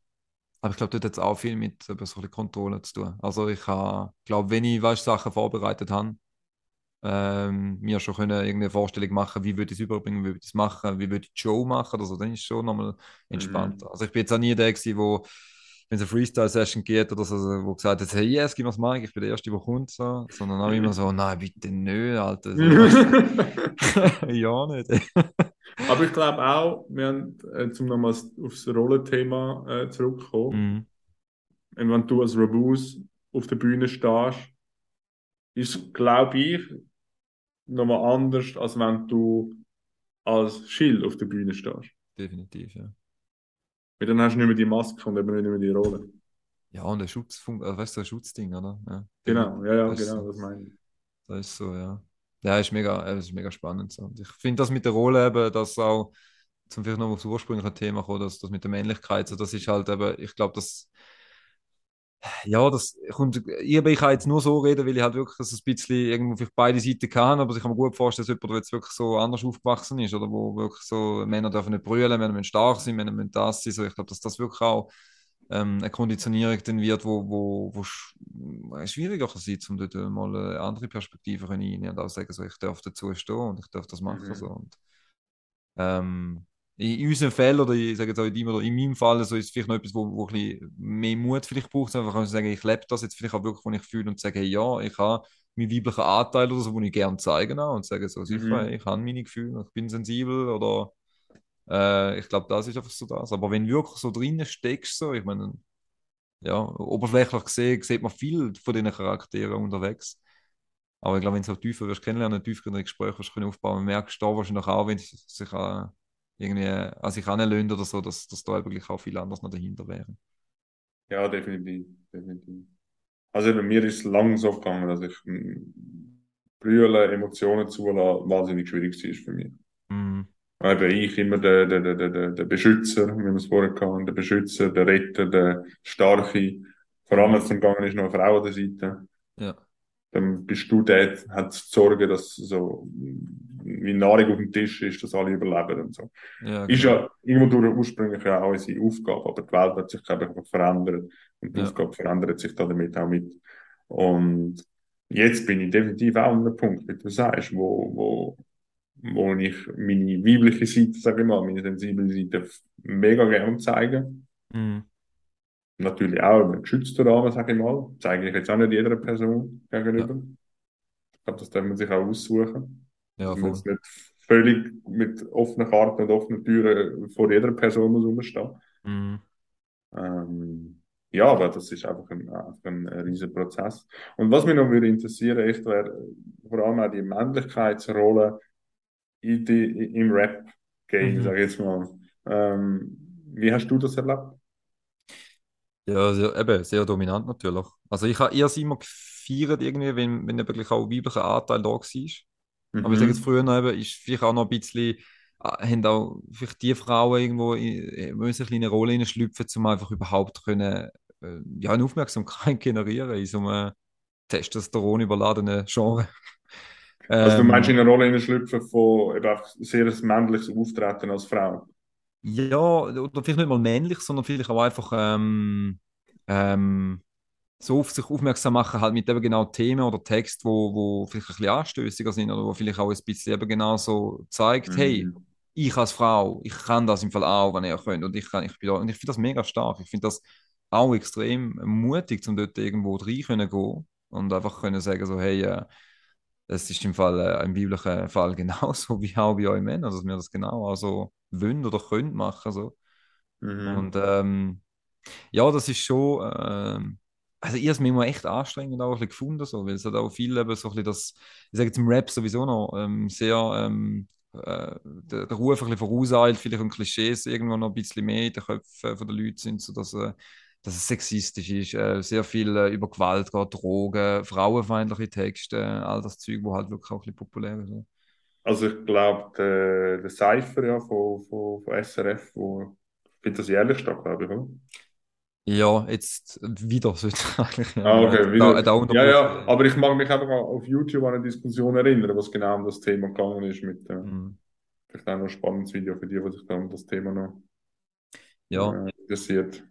aber ich glaube, dort hat es auch viel mit so Kontrolle zu tun. Also ich glaube, wenn ich weißt, Sachen vorbereitet habe, ähm, mir schon können irgendeine Vorstellung machen, wie würde ich es überbringen, wie würde ich es machen, wie würde ich die Show machen, also dann ist es schon nochmal entspannter. Mhm. Also ich bin jetzt auch nie der gewesen, wo wenn es eine Freestyle-Session geht oder so, wo gesagt hat, hey, yes, gib mir's mal, ich bin der Erste, der kommt, so. sondern auch immer so, nein, bitte nö, Alter. So, ja, nicht. Aber ich glaube auch, wir haben, äh, zum nochmal aufs Rollenthema äh, zurückkommen, mhm. und wenn du als Rabus auf der Bühne stehst, ist, glaube ich, nochmal anders, als wenn du als Schild auf der Bühne stehst. Definitiv, ja. Weil dann hast du nicht mehr die Maske und eben nicht mehr die Rolle. Ja, und ein Schutz, äh, weißt du, ein Schutzding, oder? Ja. Genau, ja, ja, das genau, so. das meine ich. Das ist so, ja. Ja, ist mega, das ist mega spannend. So. Und ich finde das mit der Rolle eben, dass auch, zum vielleicht noch aufs ursprüngliche Thema kommen, dass das mit der Männlichkeit, so, das ist halt eben, ich glaube, das ja, das kommt, ich, ich kann jetzt nur so reden, weil ich halt wirklich das ein bisschen irgendwo für beide Seiten kann, aber ich kann mir gut vorstellen, dass jemand, der jetzt wirklich so anders aufgewachsen ist oder wo wirklich so, Männer dürfen nicht brüllen, Männer müssen stark sein, Männer müssen das sein, so, ich glaube, dass das wirklich auch ähm, eine Konditionierung dann wird, wo, wo, wo sch schwieriger kann sein, um dort mal eine andere Perspektive reinzunehmen und auch sagen, so, ich darf dazu stehen und ich darf das machen, mhm. so, und, ähm, in unserem Fall oder ich sage jetzt auch in deinem oder in meinem Fall, so ist es vielleicht noch etwas, wo, wo ein bisschen mehr Mut vielleicht braucht, einfach kann sagen, ich lebe das jetzt vielleicht auch wirklich, wo ich fühle und sage, hey, ja, ich habe meinen weiblichen Anteil oder so, den ich gerne zeigen auch und sage so, sicher, mhm. ich habe meine Gefühle, ich bin sensibel oder äh, ich glaube, das ist einfach so das. Aber wenn du wirklich so drinnen steckst, so, ich meine, ja, oberflächlich gesehen, sieht man viel von diesen Charakteren unterwegs. Aber ich glaube, wenn du so tiefer wirst kennenlernen, tiefer in den Gesprächen wirst aufbauen, merkst du da wahrscheinlich auch, wenn es sich an irgendwie an sich anlöhnt oder so, dass, dass da eigentlich auch viel anders noch dahinter wäre. Ja, definitiv. definitiv. Also bei mir ist es lang so gegangen, dass ich brüllen, Emotionen zulassen, wahnsinnig schwierig war für mich. Mhm. Eben ich immer der, der, der, der, der Beschützer, wie wir es vorher hatten, der Beschützer, der Retter, der Starke. Vor allem, wenn es gegangen ist, noch eine Frau an der Seite. Ja dann bist du der, hat zu sorgen, dass so wie Nahrung auf dem Tisch ist, dass alle überleben und so. Ja, ist ja irgendwo durch ursprünglich ja auch unsere Aufgabe, aber die Welt hat sich, glaube ich, einfach verändert und die ja. Aufgabe verändert sich da damit auch mit. Und jetzt bin ich definitiv auch an einem Punkt, wie du sagst, wo, wo, wo ich meine weibliche Seite, sage ich mal, meine sensible Seite mega gerne zeige. Mhm natürlich auch einen geschützten Rahmen, sage ich mal. Zeige ich jetzt auch nicht jeder Person gegenüber. Ja. Ich glaube, das darf man sich auch aussuchen. Ja, voll. Jetzt nicht völlig mit offenen Karten und offenen Türen vor jeder Person muss rumstehen. Mhm. Ähm, ja, aber das ist einfach ein, einfach ein, riesiger Prozess. Und was mich noch würde interessieren, echt wäre vor allem auch die Männlichkeitsrolle in die, im Rap-Game, mhm. sage ich jetzt mal. Ähm, wie hast du das erlebt? Ja, sehr, eben, sehr dominant natürlich. Also ich habe eher immer gefeiert, irgendwie, wenn, wenn wirklich auch ein weiblicher Anteil da war. Mhm. Aber ich sage jetzt früher noch eben, ist vielleicht auch noch ein bisschen, äh, haben auch vielleicht die Frauen irgendwo in, müssen eine kleine Rolle schlüpfen, um einfach überhaupt können, äh, ja, eine Aufmerksamkeit generieren in so einem Testosteron überladenen Genre. Also du meinst ähm, in eine Rolle schlüpfen von eben sehr männliches Auftreten als Frau? Ja, oder vielleicht nicht mal männlich, sondern vielleicht auch einfach ähm, ähm, so auf sich aufmerksam machen, halt mit eben genau Themen oder Text, wo, wo vielleicht ein bisschen anstößiger sind oder wo vielleicht auch ein bisschen eben genau so zeigt, mhm. hey, ich als Frau, ich kann das im Fall auch, wenn ihr könnt und ich, kann, ich bin da, und ich finde das mega stark. Ich finde das auch extrem mutig, um dort irgendwo rein können gehen und einfach können sagen so, hey, äh, das ist im Fall äh, im biblischen Fall genauso wie auch bei euch Männern, dass wir das genau also wollen oder können machen. So. Mhm. Und ähm, ja, das ist schon, ähm, also ich habe es mir echt anstrengend auch ein gefunden, so, weil es hat auch viel eben so ein das, ich sage jetzt im Rap sowieso noch, ähm, sehr ähm, äh, der, Ruf ein bisschen vorauseilt, vielleicht und Klischees irgendwo noch ein bisschen mehr in den Köpfen der Leute sind, so dass äh, dass es sexistisch ist, äh, sehr viel äh, über Gewalt geht, Drogen, frauenfeindliche Texte, all das Zeug, wo halt wirklich auch ein bisschen populär ist. Also ich glaube, der, der Cypher ja, von, von, von SRF, wo findet das jährlich statt, glaube ich, oder? Ja, jetzt wieder eigentlich. Ah, okay, wieder. Da, da ja, ja, aber ich mag mich einfach auf YouTube an eine Diskussion erinnern, was genau um das Thema gegangen ist. Mit, äh, mhm. Vielleicht auch noch ein spannendes Video für die, die sich dann um das Thema noch ja. äh, interessiert.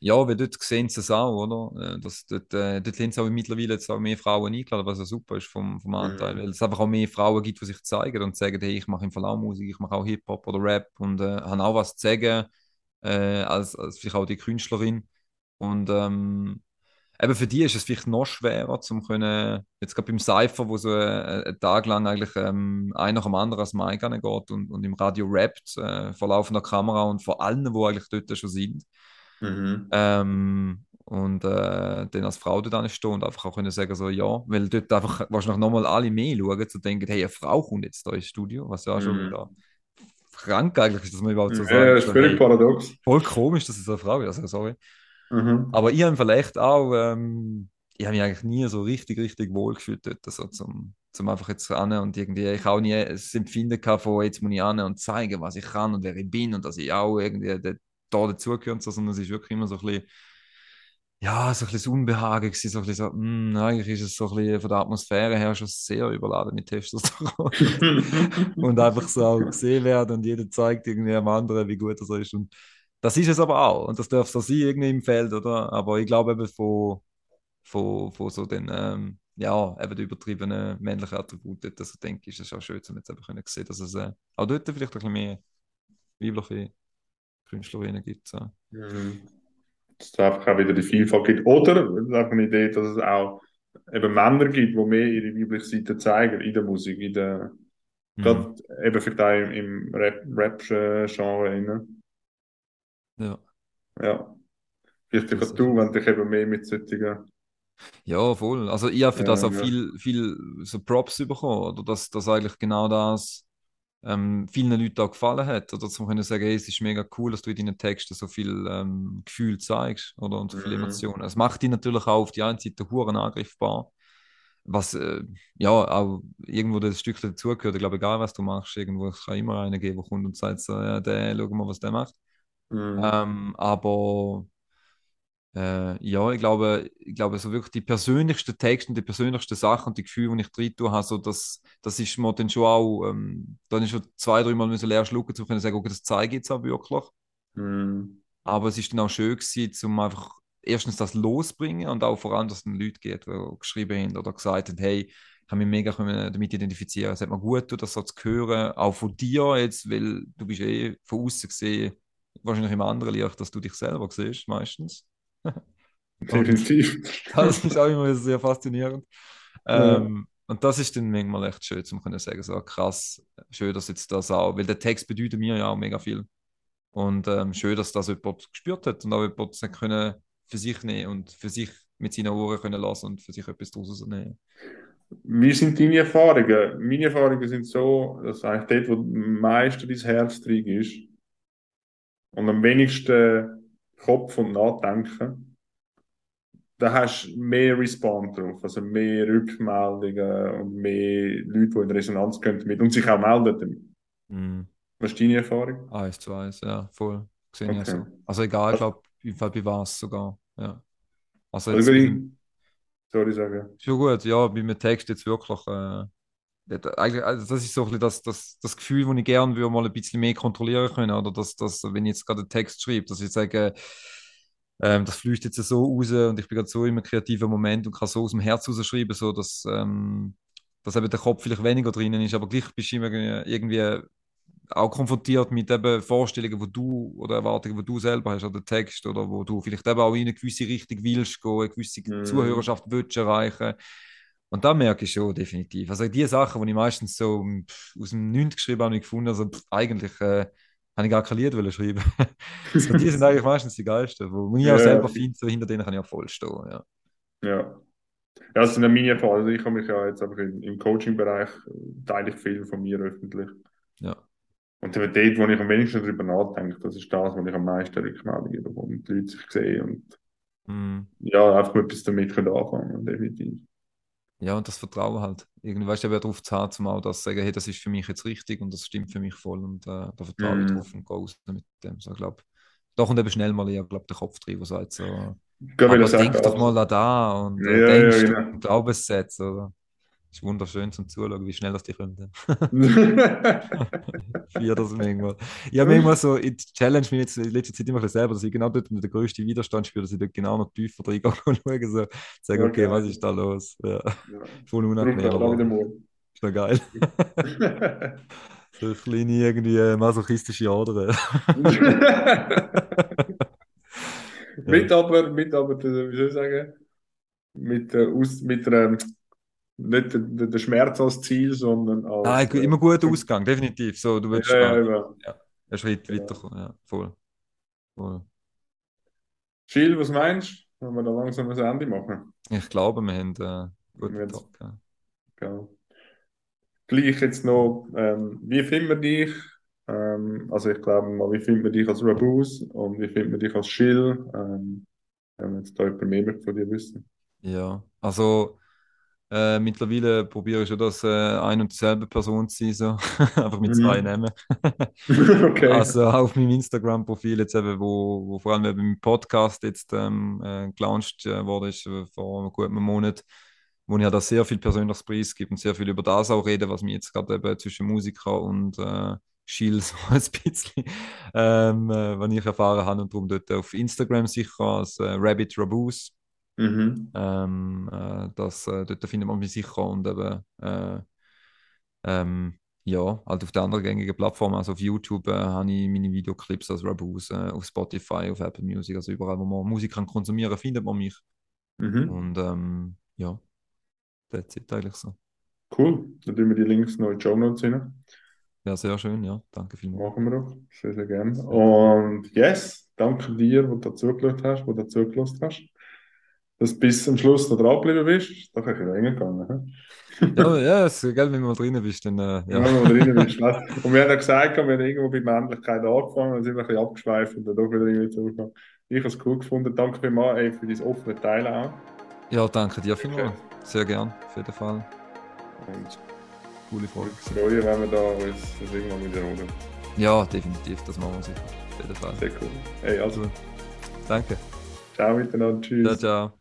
Ja, weil dort sehen sie es auch, oder? Äh, das, dort, äh, dort haben sie auch mittlerweile jetzt auch mehr Frauen eingeladen, was ja super ist vom, vom Anteil. Mhm. Weil es einfach auch mehr Frauen gibt, die sich zeigen und sagen, hey, ich mache im Fall auch Musik, ich mache auch Hip-Hop oder Rap und äh, habe auch was zu sagen, äh, als, als vielleicht auch die Künstlerin. Und ähm, eben für die ist es vielleicht noch schwerer, zum können, jetzt gerade beim Cypher, wo so äh, einen Tag lang eigentlich ähm, einer nach dem anderen als Mic geht und, und im Radio rappt, äh, vor laufender Kamera und vor allen, wo eigentlich dort schon sind. Mhm. Ähm, und äh, dann als Frau dort stehen und einfach auch können sagen, so ja, weil dort einfach wahrscheinlich nochmal alle mehr schauen, zu denken, hey, eine Frau kommt jetzt da ins Studio, was ja mhm. schon wieder krank eigentlich ist, dass man überhaupt so sagt. Ja, das ist völlig hey, paradox. Voll komisch, dass es eine Frau ist, also sorry. Mhm. Aber ich habe vielleicht auch, ähm, ich habe mich eigentlich nie so richtig, richtig wohl gefühlt dort, so zum, zum einfach jetzt ran und irgendwie, ich auch nie das Empfinden gehabt von jetzt muss ich an und zeigen, was ich kann und wer ich bin und dass ich auch irgendwie da dazugehöre und so, sondern es ist wirklich immer so ein bisschen, ja, so ein bisschen Unbehagen gewesen, so ein bisschen so, mh, hm, eigentlich ist es so ein bisschen von der Atmosphäre her schon sehr überladen mit Testosteron. und einfach so auch gesehen werden und jeder zeigt irgendwie am anderen, wie gut er ist und das ist es aber auch. Und das darf so sein irgendwie im Feld, oder? Aber ich glaube eben von, von, von so den, ähm, ja, eben die übertriebenen männlichen Attributen, das denke ich, ist es auch schön, dass wir jetzt eben können sehen, dass es äh, auch dort vielleicht ein bisschen mehr weibliche Künstlerinnen gibt. So. Mhm. Dass es einfach auch wieder die Vielfalt gibt. Oder ist einfach eine Idee, dass es auch eben Männer gibt, die mehr ihre weibliche Seite zeigen in der Musik, in der, mhm. gerade eben vielleicht auch im, im Rap-Genre. Ja. Ja. Vielleicht sogar du, wenn dich eben mehr mit solchen. Ja, voll. Also ich habe für das auch ja. viel, viel so Props bekommen, oder dass, dass eigentlich genau das ähm, vielen Leuten auch gefallen hat. Oder zum können sagen, hey, es ist mega cool, dass du in deinen Texten so viel ähm, Gefühl zeigst oder und so viele mhm. Emotionen. Es macht dich natürlich auch auf die einen Seite Huren angriffbar. Was äh, ja auch irgendwo das Stück dazugehört. Ich glaube, egal was du machst, irgendwo es kann immer einer geben, der kommt und sagt so, ja, der, schau mal, was der macht. Mhm. Ähm, aber äh, ja, ich glaube, ich glaube, so wirklich die persönlichsten Texte und die persönlichsten Sachen und die Gefühle, die ich drin tue, habe, so das, das ist mir dann schon auch, ähm, dann ist schon zwei, drei Mal leer schlucken, zu können sagen, okay, das zeige ich jetzt auch wirklich. Mhm. Aber es ist dann auch schön gewesen, um einfach erstens das losbringen und auch vor allem, dass es den Leuten geht, die geschrieben haben oder gesagt haben, hey, ich habe mich mega damit identifizieren. Es hat mir gut tut, das so zu hören, auch von dir jetzt, weil du bist eh von außen gesehen wahrscheinlich im anderen Licht, dass du dich selber siehst, meistens. Definitiv. das ist auch immer sehr faszinierend. Ähm, Und das ist dann manchmal echt schön, zu können sagen, so krass, schön, dass jetzt das auch, weil der Text bedeutet mir ja auch mega viel. Und ähm, schön, dass das jemand gespürt hat und auch jemand das können für sich nehmen und für sich mit seinen Ohren können lassen und für sich etwas daraus nehmen. Wie sind deine Erfahrungen? Meine Erfahrungen sind so, dass eigentlich dort, wo am meisten dein Herz drin ist, und am wenigsten Kopf und Nachdenken, da hast du mehr Response drauf, also mehr Rückmeldungen und mehr Leute, die in Resonanz gehen damit und sich auch melden damit. Mm. Was ist deine Erfahrung? Eins zu eins, ja, voll. Gesehen okay. so. Also egal, ich glaube, bei was sogar, ja. Also jetzt, also, sorry, sagen. Schon gut, ja, bei mir Text jetzt wirklich äh, also das ist so ein das, das, das Gefühl, das ich gerne würde mal ein bisschen mehr kontrollieren können. Oder dass, dass wenn ich jetzt gerade einen Text schreibe, dass ich sage, ähm, das fließt jetzt so raus und ich bin gerade so im kreativen Moment und kann so aus dem Herz rausschreiben, so dass, ähm, dass eben der Kopf vielleicht weniger drinnen ist, aber gleich bist du immer irgendwie auch konfrontiert mit eben Vorstellungen, wo du oder Erwartungen, wo du selber hast, oder Text, oder wo du vielleicht eben auch in eine gewisse Richtung willst gehen, eine gewisse mm. Zuhörerschaft willst erreichen und da merke ich schon definitiv. Also die Sachen, die ich meistens so aus dem 9. geschrieben habe, ich gefunden, also pff, eigentlich äh, habe ich gar kein Lied schreiben. so, die sind eigentlich meistens die geilsten, wo ich ja, auch selber finde, so hinter denen kann ich auch voll stehen. Ja. ja. Ja, das sind ja meine Erfahrungen. Also ich habe mich ja jetzt einfach im Coaching-Bereich äh, teile ich viel von mir öffentlich. Ja. Und dort, wo ich am wenigsten darüber nachdenke, das ist das, wo ich am meisten Rückmeldungen bekomme und die Leute sich sehen und mm. ja, einfach etwas damit anfangen, definitiv. Ja, und das Vertrauen halt. Irgendwie weißt du, wer darauf zahlt, zum auch das sagen, hey, das ist für mich jetzt richtig und das stimmt für mich voll und äh, da vertraue ich mm. drauf und gehe raus mit dem. So, ich glaube, da kommt eben schnell mal, ich glaube, der Kopf drin, der sagt so, denk doch mal an da und Ja, äh, ja, denkst ja, genau. Glaubenssätze, oder? Ist wunderschön zum Zuschauen, wie schnell das die kommen. Vier das manchmal. Ich habe manchmal so, ich challenge mich jetzt in letzter Zeit immer selber, dass ich genau dort der größte Widerstand spüre, dass ich dort genau noch tiefer drin gehe und schaue, so, sage, okay, Okay. was ist da los? Ja, Ja. voll unangenehm, wieder aber ist doch geil. So eine kleine irgendwie äh, masochistische Ader. mit aber, mit aber, wie soll ich sagen, mit, äh, aus, mit der, nicht der, der der Schmerz als Ziel, sondern als. Ah, äh, immer guter Ausgang, definitiv. So, du willst Ja, ja, äh, ja. einen Schritt Genau. weiterkommen. Ja, voll. voll. Gilles, was meinst du? Wenn wir da langsam ein Ende machen? Ich glaube, wir haben äh, einen guten Jetzt- Tag. Ja. Genau. Gleich jetzt noch, ähm, wie finden wir dich? Ähm, also ich glaube mal, wie finden wir dich als Rabus und wie finden wir dich als Schill? Ähm, wenn wir jetzt da jemand mehr von dir wissen. Ja, also äh, mittlerweile probiere ich schon, dass äh, ein und dieselbe Person zu sein, so. einfach mit Mhm. zwei Namen. okay. Also auf meinem Instagram-Profil jetzt eben, wo, wo vor allem eben im Podcast jetzt ähm, äh, gelauncht äh, wurde, ist äh, vor einem guten Monat, wo ich ja da sehr viel persönliches Preis gibt und sehr viel über das auch rede, was mir jetzt gerade eben zwischen Musiker und äh, Schill so ein bisschen, ähm, äh, was ich erfahren habe und darum dort auf Instagram sicher als äh, Rabbit Rabus Mhm. ähm, äh, das, äh, dort findet man mich sicher und eben, äh, ähm, ja, halt auf den anderen gängigen Plattformen, also auf YouTube äh, habe ich meine Videoclips als Rabus, äh, auf Spotify, auf Apple Music, also überall, wo man Musik kann konsumieren, findet man mich. Mhm. Und ähm, ja, that's it eigentlich so. Cool. Dann tun wir die Links noch in die Show Notes rein. Ja, sehr schön, ja, danke vielmals. Machen wir doch. Sehr, sehr gerne. Und yes, danke dir, wo du dazugehört hast, wo du dazugelassen hast. Dass du bis zum Schluss noch dran geblieben bist. Ist doch ein bisschen länger gegangen. Ja, ja, es ist geil, wenn du mal drin bist, dann, äh, Ja, ja. wenn man drin ist. ne? Und wir haben ja gesagt, wir haben irgendwo bei Männlichkeit angefangen und sind ein bisschen abgeschweift und dann doch wieder irgendwie zurückgekommen. Ich habe es cool gefunden. Danke vielmals ey, für dein offene Teilen auch. ja, danke dir vielmals. Sehr gern, auf jeden Fall. Und Coole ich Folge. würde mich freuen, wenn wir da uns das irgendwann wiederholen. Ja, definitiv, das machen wir sicher. Auf jeden Fall. Sehr cool. Hey, also, Danke. ciao miteinander. Tschüss. Ciao, ciao.